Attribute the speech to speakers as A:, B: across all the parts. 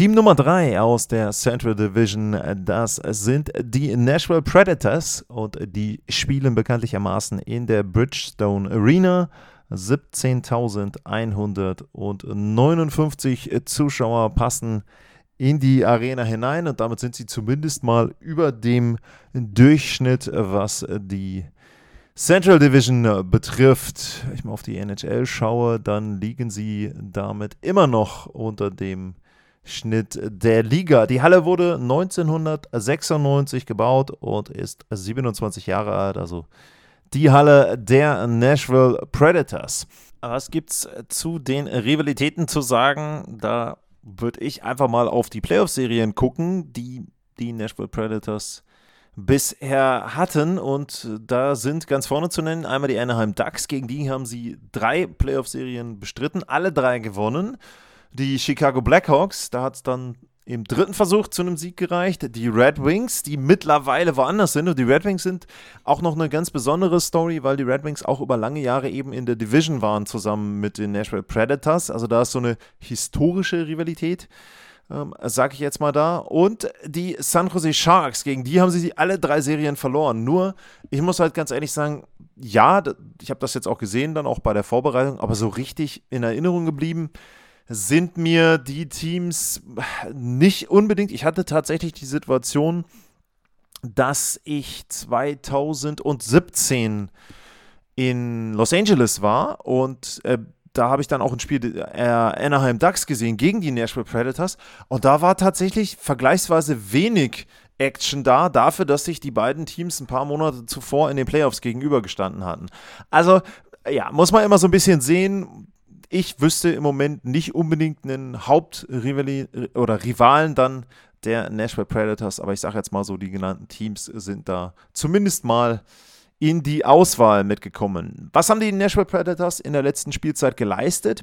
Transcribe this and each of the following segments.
A: Team Nummer 3 aus der Central Division, das sind die Nashville Predators und die spielen bekanntlichermaßen in der Bridgestone Arena. 17.159 Zuschauer passen in die Arena hinein und damit sind sie zumindest mal über dem Durchschnitt, was die Central Division betrifft, wenn ich mal auf die NHL schaue, dann liegen sie damit immer noch unter dem Schnitt der Liga. Die Halle wurde 1996 gebaut und ist 27 Jahre alt, also die Halle der Nashville Predators. Was gibt es zu den Rivalitäten zu sagen? Da würde ich einfach mal auf die Playoff-Serien gucken, die die Nashville Predators bisher hatten. Und da sind ganz vorne zu nennen einmal die Anaheim Ducks. Gegen die haben sie drei Playoff-Serien bestritten, alle drei gewonnen. Die Chicago Blackhawks, da hat es dann im dritten Versuch zu einem Sieg gereicht. Die Red Wings, die mittlerweile woanders sind. Und die Red Wings sind auch noch eine ganz besondere Story, weil die Red Wings auch über lange Jahre eben in der Division waren, zusammen mit den Nashville Predators. Also da ist so eine historische Rivalität ähm, sage ich jetzt mal da. Und die San Jose Sharks, gegen die haben sie alle drei Serien verloren. Nur, ich muss halt ganz ehrlich sagen, ja, ich habe das jetzt auch gesehen, dann auch bei der Vorbereitung, aber so richtig in Erinnerung geblieben sind mir die Teams nicht unbedingt. Ich hatte tatsächlich die Situation, dass ich 2017 in Los Angeles war und äh, da habe ich dann auch ein Spiel äh, Anaheim Ducks gesehen gegen die Nashville Predators und da war tatsächlich vergleichsweise wenig Action da, dafür, dass sich die beiden Teams ein paar Monate zuvor in den Playoffs gegenübergestanden hatten. Also, ja, muss man immer so ein bisschen sehen. Ich wüsste im Moment nicht unbedingt einen Hauptrivali oder Rivalen dann der Nashville Predators, aber ich sage jetzt mal so, die genannten Teams sind da zumindest mal in die Auswahl mitgekommen. Was haben die Nashville Predators in der letzten Spielzeit geleistet?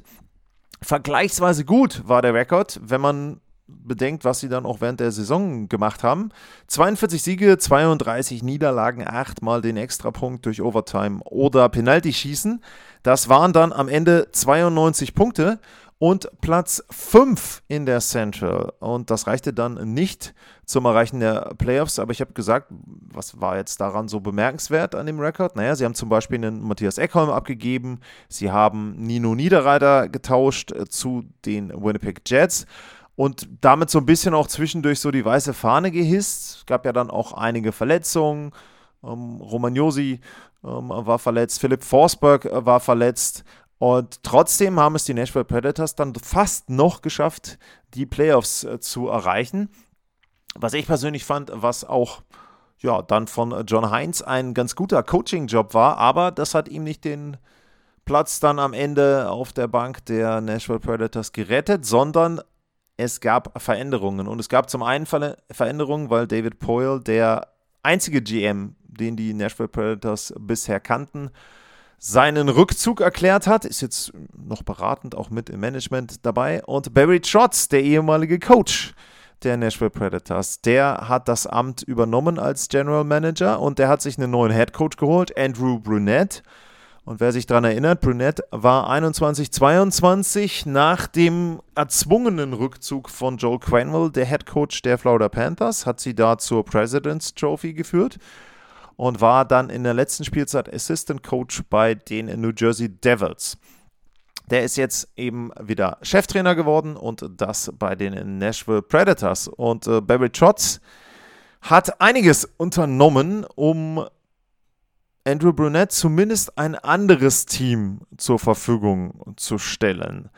A: Vergleichsweise gut war der Rekord, wenn man bedenkt, was sie dann auch während der Saison gemacht haben. 42 Siege, 32 Niederlagen, 8 mal den Extrapunkt durch Overtime oder Penalty schießen. Das waren dann am Ende 92 Punkte und Platz 5 in der Central. Und das reichte dann nicht zum Erreichen der Playoffs. Aber ich habe gesagt, was war jetzt daran so bemerkenswert an dem Rekord? Naja, sie haben zum Beispiel einen Matthias Eckholm abgegeben. Sie haben Nino Niederreiter getauscht äh, zu den Winnipeg Jets. Und damit so ein bisschen auch zwischendurch so die weiße Fahne gehisst. Es gab ja dann auch einige Verletzungen. Ähm, Romagnosi ähm, war verletzt, Philipp Forsberg äh, war verletzt. Und trotzdem haben es die Nashville Predators dann fast noch geschafft, die Playoffs äh, zu erreichen. Was ich persönlich fand, was auch ja, dann von John Heinz ein ganz guter Coaching-Job war, aber das hat ihm nicht den Platz dann am Ende auf der Bank der Nashville Predators gerettet, sondern es gab Veränderungen. Und es gab zum einen Ver Veränderungen, weil David Poyle, der einzige GM, den die Nashville Predators bisher kannten, seinen Rückzug erklärt hat, ist jetzt noch beratend auch mit im Management dabei. Und Barry Trotz, der ehemalige Coach der Nashville Predators, der hat das Amt übernommen als General Manager und der hat sich einen neuen Head Coach geholt, Andrew Brunette. Und wer sich daran erinnert, Brunette war 21-22 nach dem erzwungenen Rückzug von Joel Quenville, der Head Coach der Florida Panthers, hat sie da zur President's Trophy geführt und war dann in der letzten Spielzeit Assistant Coach bei den New Jersey Devils. Der ist jetzt eben wieder Cheftrainer geworden und das bei den Nashville Predators. Und äh, Barry Trotz hat einiges unternommen, um Andrew Brunette zumindest ein anderes Team zur Verfügung zu stellen.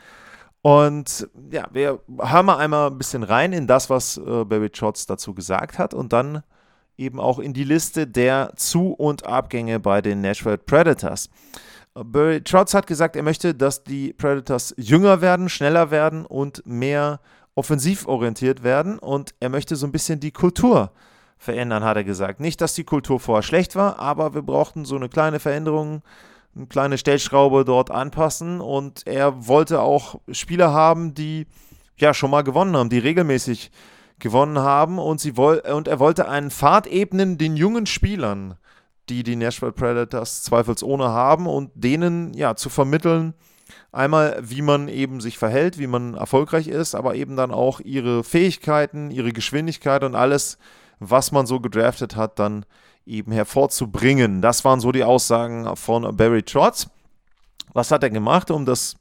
A: Und ja, wir hören mal einmal ein bisschen rein in das, was äh, Barry Trotz dazu gesagt hat und dann eben auch in die Liste der Zu- und Abgänge bei den Nashville Predators. Barry Trotz hat gesagt, er möchte, dass die Predators jünger werden, schneller werden und mehr offensiv orientiert werden und er möchte so ein bisschen die Kultur verändern, hat er gesagt. Nicht, dass die Kultur vorher schlecht war, aber wir brauchten so eine kleine Veränderung, eine kleine Stellschraube dort anpassen und er wollte auch Spieler haben, die ja schon mal gewonnen haben, die regelmäßig gewonnen haben und, sie woll und er wollte einen Pfad ebnen den jungen Spielern, die die Nashville Predators zweifelsohne haben und denen ja zu vermitteln, einmal wie man eben sich verhält, wie man erfolgreich ist, aber eben dann auch ihre Fähigkeiten, ihre Geschwindigkeit und alles, was man so gedraftet hat, dann eben hervorzubringen. Das waren so die Aussagen von Barry Trotz. Was hat er gemacht, um das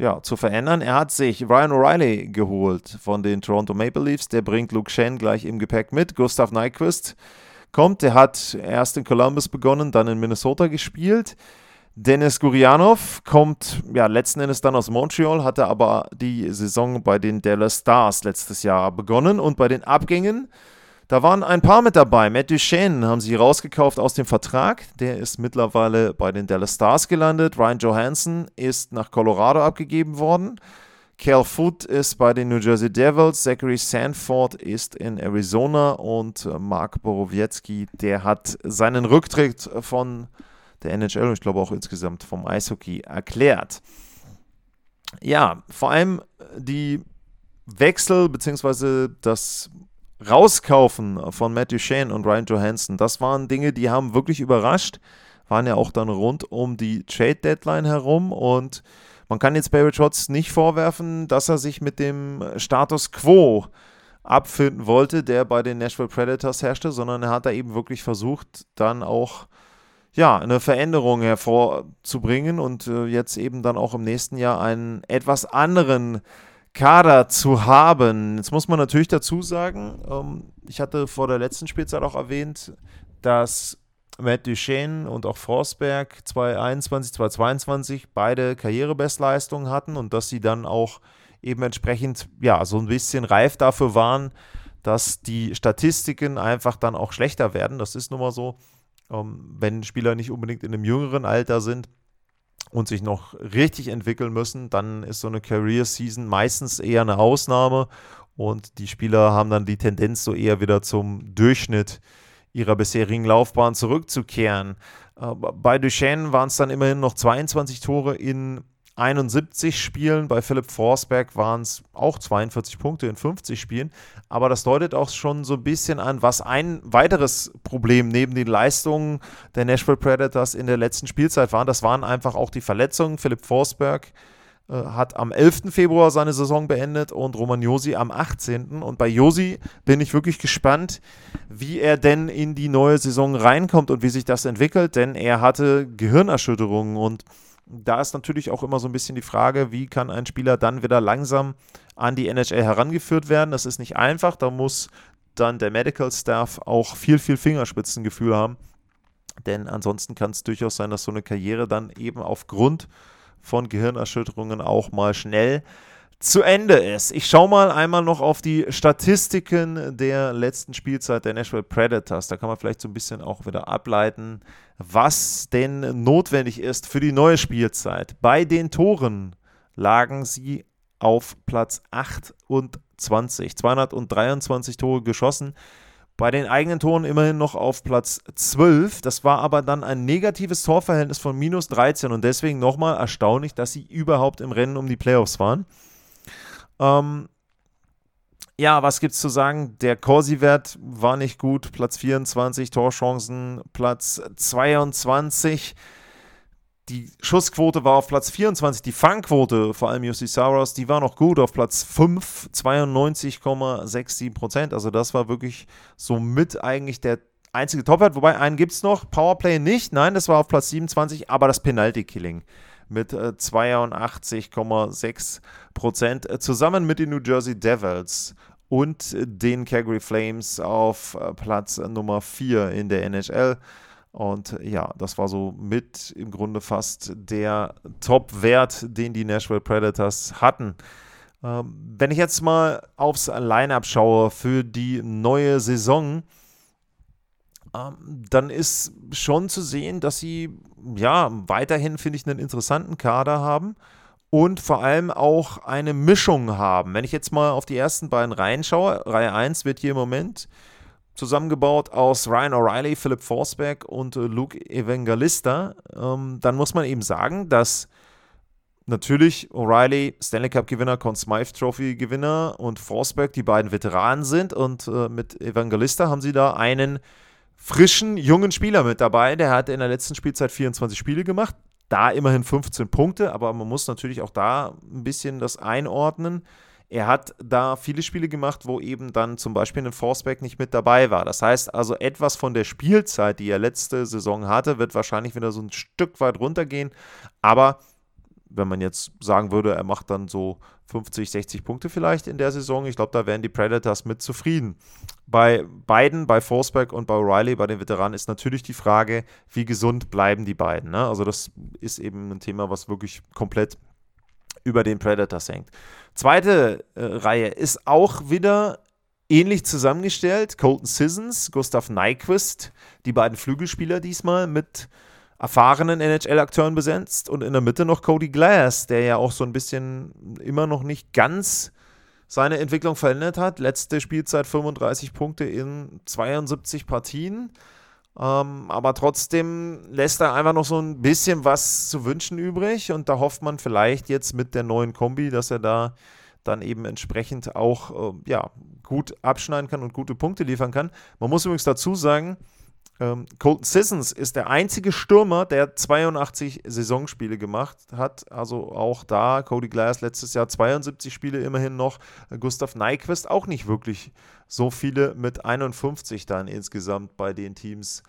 A: ja, zu verändern? Er hat sich Ryan O'Reilly geholt von den Toronto Maple Leafs. Der bringt Luke Shen gleich im Gepäck mit. Gustav Nyquist kommt. Der hat erst in Columbus begonnen, dann in Minnesota gespielt. Dennis Gurianov kommt ja letzten Endes dann aus Montreal, hatte aber die Saison bei den Dallas Stars letztes Jahr begonnen und bei den Abgängen da waren ein paar mit dabei. Matt Duchesne haben sie rausgekauft aus dem Vertrag. Der ist mittlerweile bei den Dallas Stars gelandet. Ryan Johansson ist nach Colorado abgegeben worden. Cal Foot ist bei den New Jersey Devils. Zachary Sanford ist in Arizona. Und Mark Borowiecki, der hat seinen Rücktritt von der NHL und ich glaube auch insgesamt vom Eishockey erklärt. Ja, vor allem die Wechsel bzw. das Rauskaufen von Matthew Shane und Ryan Johansson, das waren Dinge, die haben wirklich überrascht, waren ja auch dann rund um die Trade Deadline herum und man kann jetzt Barry Trotz nicht vorwerfen, dass er sich mit dem Status quo abfinden wollte, der bei den Nashville Predators herrschte, sondern er hat da eben wirklich versucht, dann auch ja, eine Veränderung hervorzubringen und äh, jetzt eben dann auch im nächsten Jahr einen etwas anderen Kader zu haben. Jetzt muss man natürlich dazu sagen, ähm, ich hatte vor der letzten Spielzeit auch erwähnt, dass Matt Duchesne und auch Forsberg 2021, 2022 beide Karrierebestleistungen hatten und dass sie dann auch eben entsprechend ja so ein bisschen reif dafür waren, dass die Statistiken einfach dann auch schlechter werden. Das ist nun mal so, ähm, wenn Spieler nicht unbedingt in einem jüngeren Alter sind und sich noch richtig entwickeln müssen, dann ist so eine Career Season meistens eher eine Ausnahme und die Spieler haben dann die Tendenz, so eher wieder zum Durchschnitt ihrer bisherigen Laufbahn zurückzukehren. Äh, bei Duchesne waren es dann immerhin noch 22 Tore in 71 Spielen. Bei Philipp Forsberg waren es auch 42 Punkte in 50 Spielen. Aber das deutet auch schon so ein bisschen an, was ein weiteres Problem neben den Leistungen der Nashville Predators in der letzten Spielzeit waren. Das waren einfach auch die Verletzungen. Philipp Forsberg äh, hat am 11. Februar seine Saison beendet und Roman Josi am 18. Und bei Josi bin ich wirklich gespannt, wie er denn in die neue Saison reinkommt und wie sich das entwickelt, denn er hatte Gehirnerschütterungen und da ist natürlich auch immer so ein bisschen die Frage, wie kann ein Spieler dann wieder langsam an die NHL herangeführt werden. Das ist nicht einfach, da muss dann der Medical Staff auch viel, viel Fingerspitzengefühl haben. Denn ansonsten kann es durchaus sein, dass so eine Karriere dann eben aufgrund von Gehirnerschütterungen auch mal schnell zu Ende ist. Ich schaue mal einmal noch auf die Statistiken der letzten Spielzeit der Nashville Predators. Da kann man vielleicht so ein bisschen auch wieder ableiten, was denn notwendig ist für die neue Spielzeit. Bei den Toren lagen sie auf Platz 28. 223 Tore geschossen. Bei den eigenen Toren immerhin noch auf Platz 12. Das war aber dann ein negatives Torverhältnis von minus 13 und deswegen nochmal erstaunlich, dass sie überhaupt im Rennen um die Playoffs waren. Ähm, ja, was gibt's zu sagen? Der Corsi-Wert war nicht gut. Platz 24, Torchancen, Platz 22. Die Schussquote war auf Platz 24. Die Fangquote, vor allem Jussi Saros, die war noch gut auf Platz 5, 92,67 Prozent. Also das war wirklich somit eigentlich der einzige Topwert. Wobei einen gibt es noch, Powerplay nicht. Nein, das war auf Platz 27, aber das Penalty-Killing mit 82,6 äh, Prozent, äh, zusammen mit den New Jersey Devils und den Calgary Flames auf äh, Platz Nummer 4 in der NHL. Und ja, das war so mit im Grunde fast der Top-Wert, den die Nashville Predators hatten. Ähm, wenn ich jetzt mal aufs Lineup schaue für die neue Saison, ähm, dann ist schon zu sehen, dass sie ja weiterhin, finde ich, einen interessanten Kader haben und vor allem auch eine Mischung haben. Wenn ich jetzt mal auf die ersten beiden Reihen schaue, Reihe 1 wird hier im Moment zusammengebaut aus Ryan O'Reilly, Philip Forsberg und äh, Luke Evangelista, ähm, dann muss man eben sagen, dass natürlich O'Reilly Stanley Cup Gewinner, Conn Smythe Trophy Gewinner und Forsberg die beiden Veteranen sind und äh, mit Evangelista haben sie da einen frischen, jungen Spieler mit dabei. Der hat in der letzten Spielzeit 24 Spiele gemacht, da immerhin 15 Punkte, aber man muss natürlich auch da ein bisschen das einordnen. Er hat da viele Spiele gemacht, wo eben dann zum Beispiel ein Forceback nicht mit dabei war. Das heißt also, etwas von der Spielzeit, die er letzte Saison hatte, wird wahrscheinlich wieder so ein Stück weit runtergehen. Aber wenn man jetzt sagen würde, er macht dann so 50, 60 Punkte vielleicht in der Saison, ich glaube, da wären die Predators mit zufrieden. Bei beiden, bei Forsberg und bei O'Reilly, bei den Veteranen, ist natürlich die Frage, wie gesund bleiben die beiden. Ne? Also das ist eben ein Thema, was wirklich komplett über den Predators hängt. Zweite äh, Reihe ist auch wieder ähnlich zusammengestellt. Colton Sissons, Gustav Nyquist, die beiden Flügelspieler diesmal mit erfahrenen NHL-Akteuren besetzt und in der Mitte noch Cody Glass, der ja auch so ein bisschen immer noch nicht ganz seine Entwicklung verändert hat. Letzte Spielzeit 35 Punkte in 72 Partien. Ähm, aber trotzdem lässt er einfach noch so ein bisschen was zu wünschen übrig und da hofft man vielleicht jetzt mit der neuen Kombi, dass er da dann eben entsprechend auch äh, ja, gut abschneiden kann und gute Punkte liefern kann. Man muss übrigens dazu sagen, ähm, Colton Sissons ist der einzige Stürmer, der 82 Saisonspiele gemacht hat. Also auch da, Cody Glass letztes Jahr 72 Spiele immerhin noch. Gustav Nyquist auch nicht wirklich so viele mit 51 dann insgesamt bei den Teams,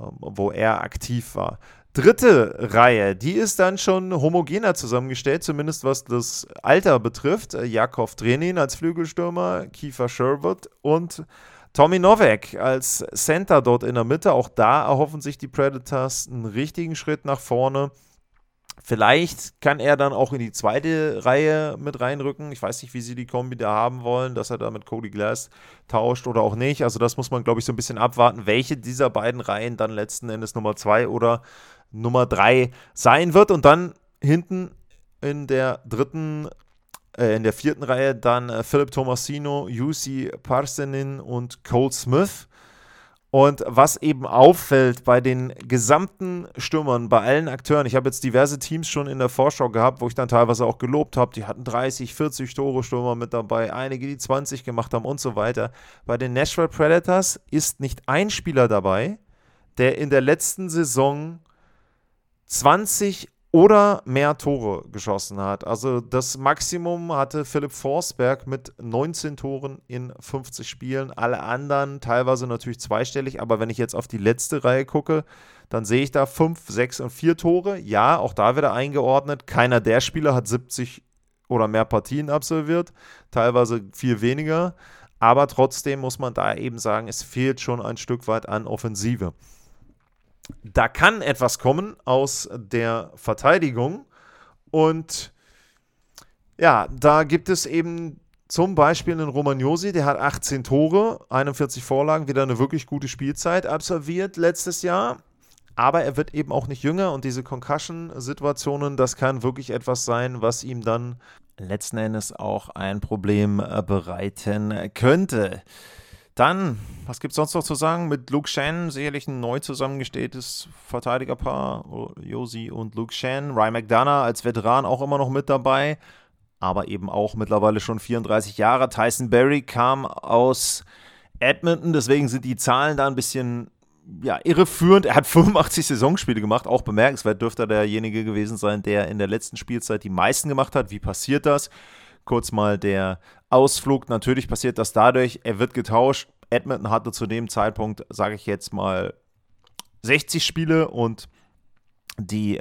A: ähm, wo er aktiv war. Dritte Reihe, die ist dann schon homogener zusammengestellt, zumindest was das Alter betrifft. Jakov Trenin als Flügelstürmer, Kiefer Sherwood und Tommy Novak als Center dort in der Mitte. Auch da erhoffen sich die Predators einen richtigen Schritt nach vorne. Vielleicht kann er dann auch in die zweite Reihe mit reinrücken. Ich weiß nicht, wie sie die Kombi da haben wollen, dass er da mit Cody Glass tauscht oder auch nicht. Also das muss man, glaube ich, so ein bisschen abwarten, welche dieser beiden Reihen dann letzten Endes Nummer zwei oder Nummer drei sein wird. Und dann hinten in der dritten äh, in der vierten Reihe dann äh, Philip Tomasino, UC Parsenin und Cole Smith. Und was eben auffällt bei den gesamten Stürmern, bei allen Akteuren, ich habe jetzt diverse Teams schon in der Vorschau gehabt, wo ich dann teilweise auch gelobt habe, die hatten 30, 40 Tore Stürmer mit dabei, einige, die 20 gemacht haben und so weiter. Bei den Nashville Predators ist nicht ein Spieler dabei, der in der letzten Saison 20 oder mehr Tore geschossen hat. Also das Maximum hatte Philipp Forsberg mit 19 Toren in 50 Spielen. Alle anderen teilweise natürlich zweistellig, aber wenn ich jetzt auf die letzte Reihe gucke, dann sehe ich da 5, 6 und 4 Tore. Ja, auch da wieder eingeordnet. Keiner der Spieler hat 70 oder mehr Partien absolviert, teilweise viel weniger. Aber trotzdem muss man da eben sagen, es fehlt schon ein Stück weit an Offensive da kann etwas kommen aus der Verteidigung. Und ja, da gibt es eben zum Beispiel einen Romagnosi, der hat 18 Tore, 41 Vorlagen, wieder eine wirklich gute Spielzeit absolviert letztes Jahr. Aber er wird eben auch nicht jünger und diese Concussion-Situationen, das kann wirklich etwas sein, was ihm dann letzten Endes auch ein Problem äh, bereiten könnte. Dann, was gibt es sonst noch zu sagen? Mit Luke Shen, sicherlich ein neu zusammengestelltes Verteidigerpaar. Josi und Luke Shen. Ryan McDonough als Veteran auch immer noch mit dabei, aber eben auch mittlerweile schon 34 Jahre. Tyson Berry kam aus Edmonton, deswegen sind die Zahlen da ein bisschen ja, irreführend. Er hat 85 Saisonspiele gemacht, auch bemerkenswert dürfte er derjenige gewesen sein, der in der letzten Spielzeit die meisten gemacht hat. Wie passiert das? Kurz mal der Ausflug. Natürlich passiert das dadurch, er wird getauscht. Edmonton hatte zu dem Zeitpunkt, sage ich jetzt mal, 60 Spiele und die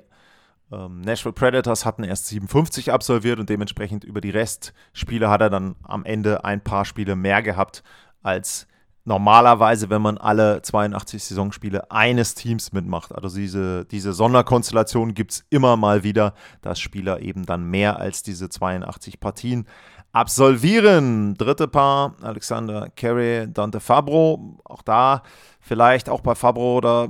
A: ähm, Nashville Predators hatten erst 57 absolviert und dementsprechend über die Restspiele hat er dann am Ende ein paar Spiele mehr gehabt als normalerweise, wenn man alle 82 Saisonspiele eines Teams mitmacht. Also diese, diese Sonderkonstellation gibt es immer mal wieder, dass Spieler eben dann mehr als diese 82 Partien absolvieren. Dritte Paar, Alexander Carey, Dante Fabro. Auch da vielleicht auch bei Fabro oder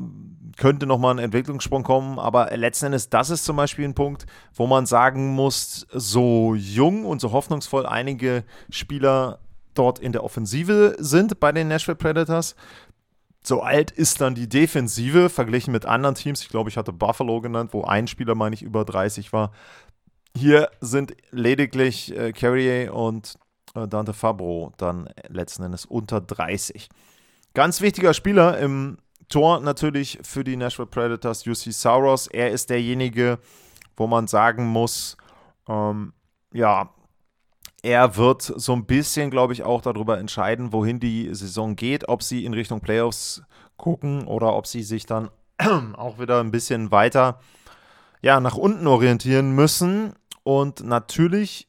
A: könnte nochmal ein Entwicklungssprung kommen, aber letzten Endes, das ist zum Beispiel ein Punkt, wo man sagen muss, so jung und so hoffnungsvoll einige Spieler dort in der Offensive sind bei den Nashville Predators. So alt ist dann die Defensive verglichen mit anderen Teams. Ich glaube, ich hatte Buffalo genannt, wo ein Spieler, meine ich, über 30 war. Hier sind lediglich äh, Carrier und äh, Dante Fabro dann letzten Endes unter 30. Ganz wichtiger Spieler im Tor natürlich für die Nashville Predators, UC Sauros. Er ist derjenige, wo man sagen muss, ähm, ja, er wird so ein bisschen, glaube ich, auch darüber entscheiden, wohin die Saison geht, ob sie in Richtung Playoffs gucken oder ob sie sich dann auch wieder ein bisschen weiter ja, nach unten orientieren müssen. Und natürlich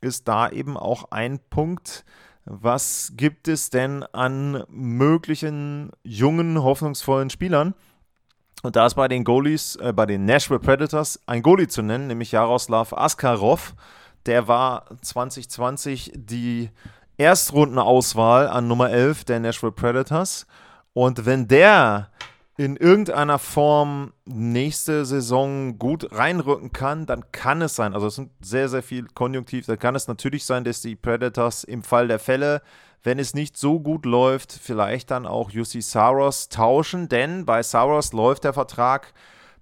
A: ist da eben auch ein Punkt, was gibt es denn an möglichen jungen, hoffnungsvollen Spielern? Und da ist bei den Goalies, äh, bei den Nashville Predators ein Goalie zu nennen, nämlich Jaroslav Askarov. Der war 2020 die Erstrundenauswahl an Nummer 11 der Nashville Predators. Und wenn der in irgendeiner Form nächste Saison gut reinrücken kann, dann kann es sein, also es sind sehr, sehr viel konjunktiv, dann kann es natürlich sein, dass die Predators im Fall der Fälle, wenn es nicht so gut läuft, vielleicht dann auch UC Saros tauschen, denn bei Saros läuft der Vertrag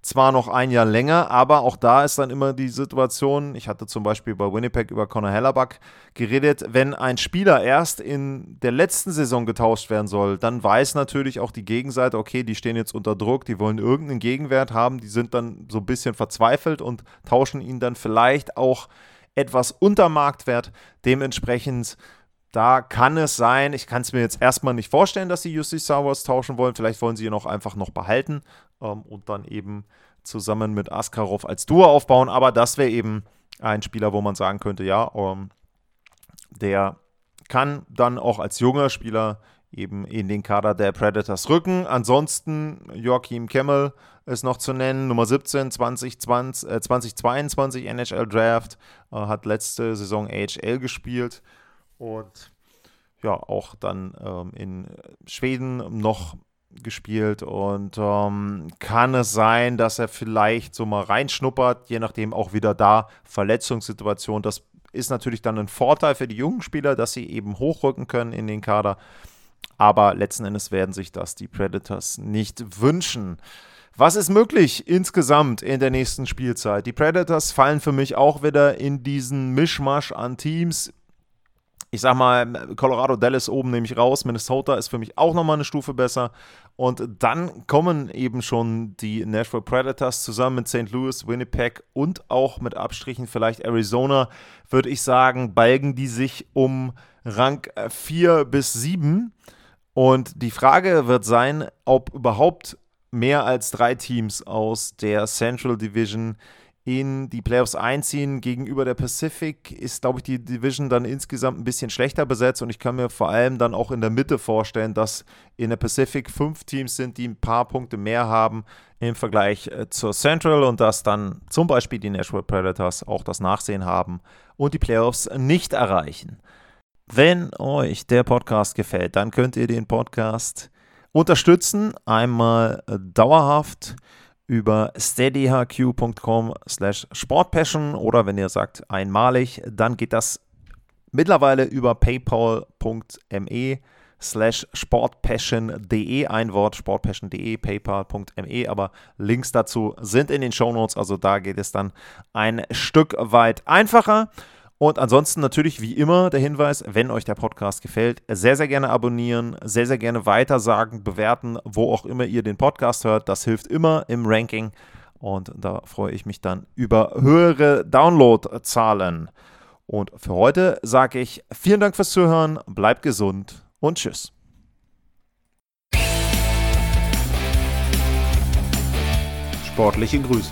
A: zwar noch ein Jahr länger, aber auch da ist dann immer die Situation, ich hatte zum Beispiel bei Winnipeg über Conor Hellerback geredet, wenn ein Spieler erst in der letzten Saison getauscht werden soll, dann weiß natürlich auch die Gegenseite, okay, die stehen jetzt unter Druck, die wollen irgendeinen Gegenwert haben, die sind dann so ein bisschen verzweifelt und tauschen ihn dann vielleicht auch etwas unter Marktwert. Dementsprechend da kann es sein, ich kann es mir jetzt erstmal nicht vorstellen, dass sie Star Wars tauschen wollen. Vielleicht wollen sie ihn auch einfach noch behalten ähm, und dann eben zusammen mit Askarov als Duo aufbauen. Aber das wäre eben ein Spieler, wo man sagen könnte, ja, ähm, der kann dann auch als junger Spieler eben in den Kader der Predators rücken. Ansonsten Joachim Kemmel ist noch zu nennen, Nummer 17, 2020, äh, 2022 NHL Draft, äh, hat letzte Saison AHL gespielt und ja, auch dann ähm, in Schweden noch gespielt und ähm, kann es sein, dass er vielleicht so mal reinschnuppert, je nachdem auch wieder da Verletzungssituation. Das ist natürlich dann ein Vorteil für die jungen Spieler, dass sie eben hochrücken können in den Kader. Aber letzten Endes werden sich das die Predators nicht wünschen. Was ist möglich insgesamt in der nächsten Spielzeit? Die Predators fallen für mich auch wieder in diesen Mischmasch an Teams ich sag mal, Colorado Dallas oben nehme ich raus. Minnesota ist für mich auch nochmal eine Stufe besser. Und dann kommen eben schon die Nashville Predators zusammen mit St. Louis, Winnipeg und auch mit Abstrichen vielleicht Arizona, würde ich sagen, balgen die sich um Rang 4 bis 7. Und die Frage wird sein, ob überhaupt mehr als drei Teams aus der Central Division in die Playoffs einziehen. Gegenüber der Pacific ist, glaube ich, die Division dann insgesamt ein bisschen schlechter besetzt und ich kann mir vor allem dann auch in der Mitte vorstellen, dass in der Pacific fünf Teams sind, die ein paar Punkte mehr haben im Vergleich äh, zur Central und dass dann zum Beispiel die Nashville Predators auch das Nachsehen haben und die Playoffs nicht erreichen. Wenn euch der Podcast gefällt, dann könnt ihr den Podcast unterstützen, einmal äh, dauerhaft über steadyhq.com slash sportpassion oder wenn ihr sagt einmalig, dann geht das mittlerweile über paypal.me slash sportpassion.de, ein Wort sportpassion.de, paypal.me, aber Links dazu sind in den Shownotes, also da geht es dann ein Stück weit einfacher. Und ansonsten natürlich wie immer der Hinweis, wenn euch der Podcast gefällt, sehr, sehr gerne abonnieren, sehr, sehr gerne weitersagen, bewerten, wo auch immer ihr den Podcast hört. Das hilft immer im Ranking und da freue ich mich dann über höhere Downloadzahlen. Und für heute sage ich vielen Dank fürs Zuhören, bleibt gesund und tschüss.
B: Sportliche Grüße.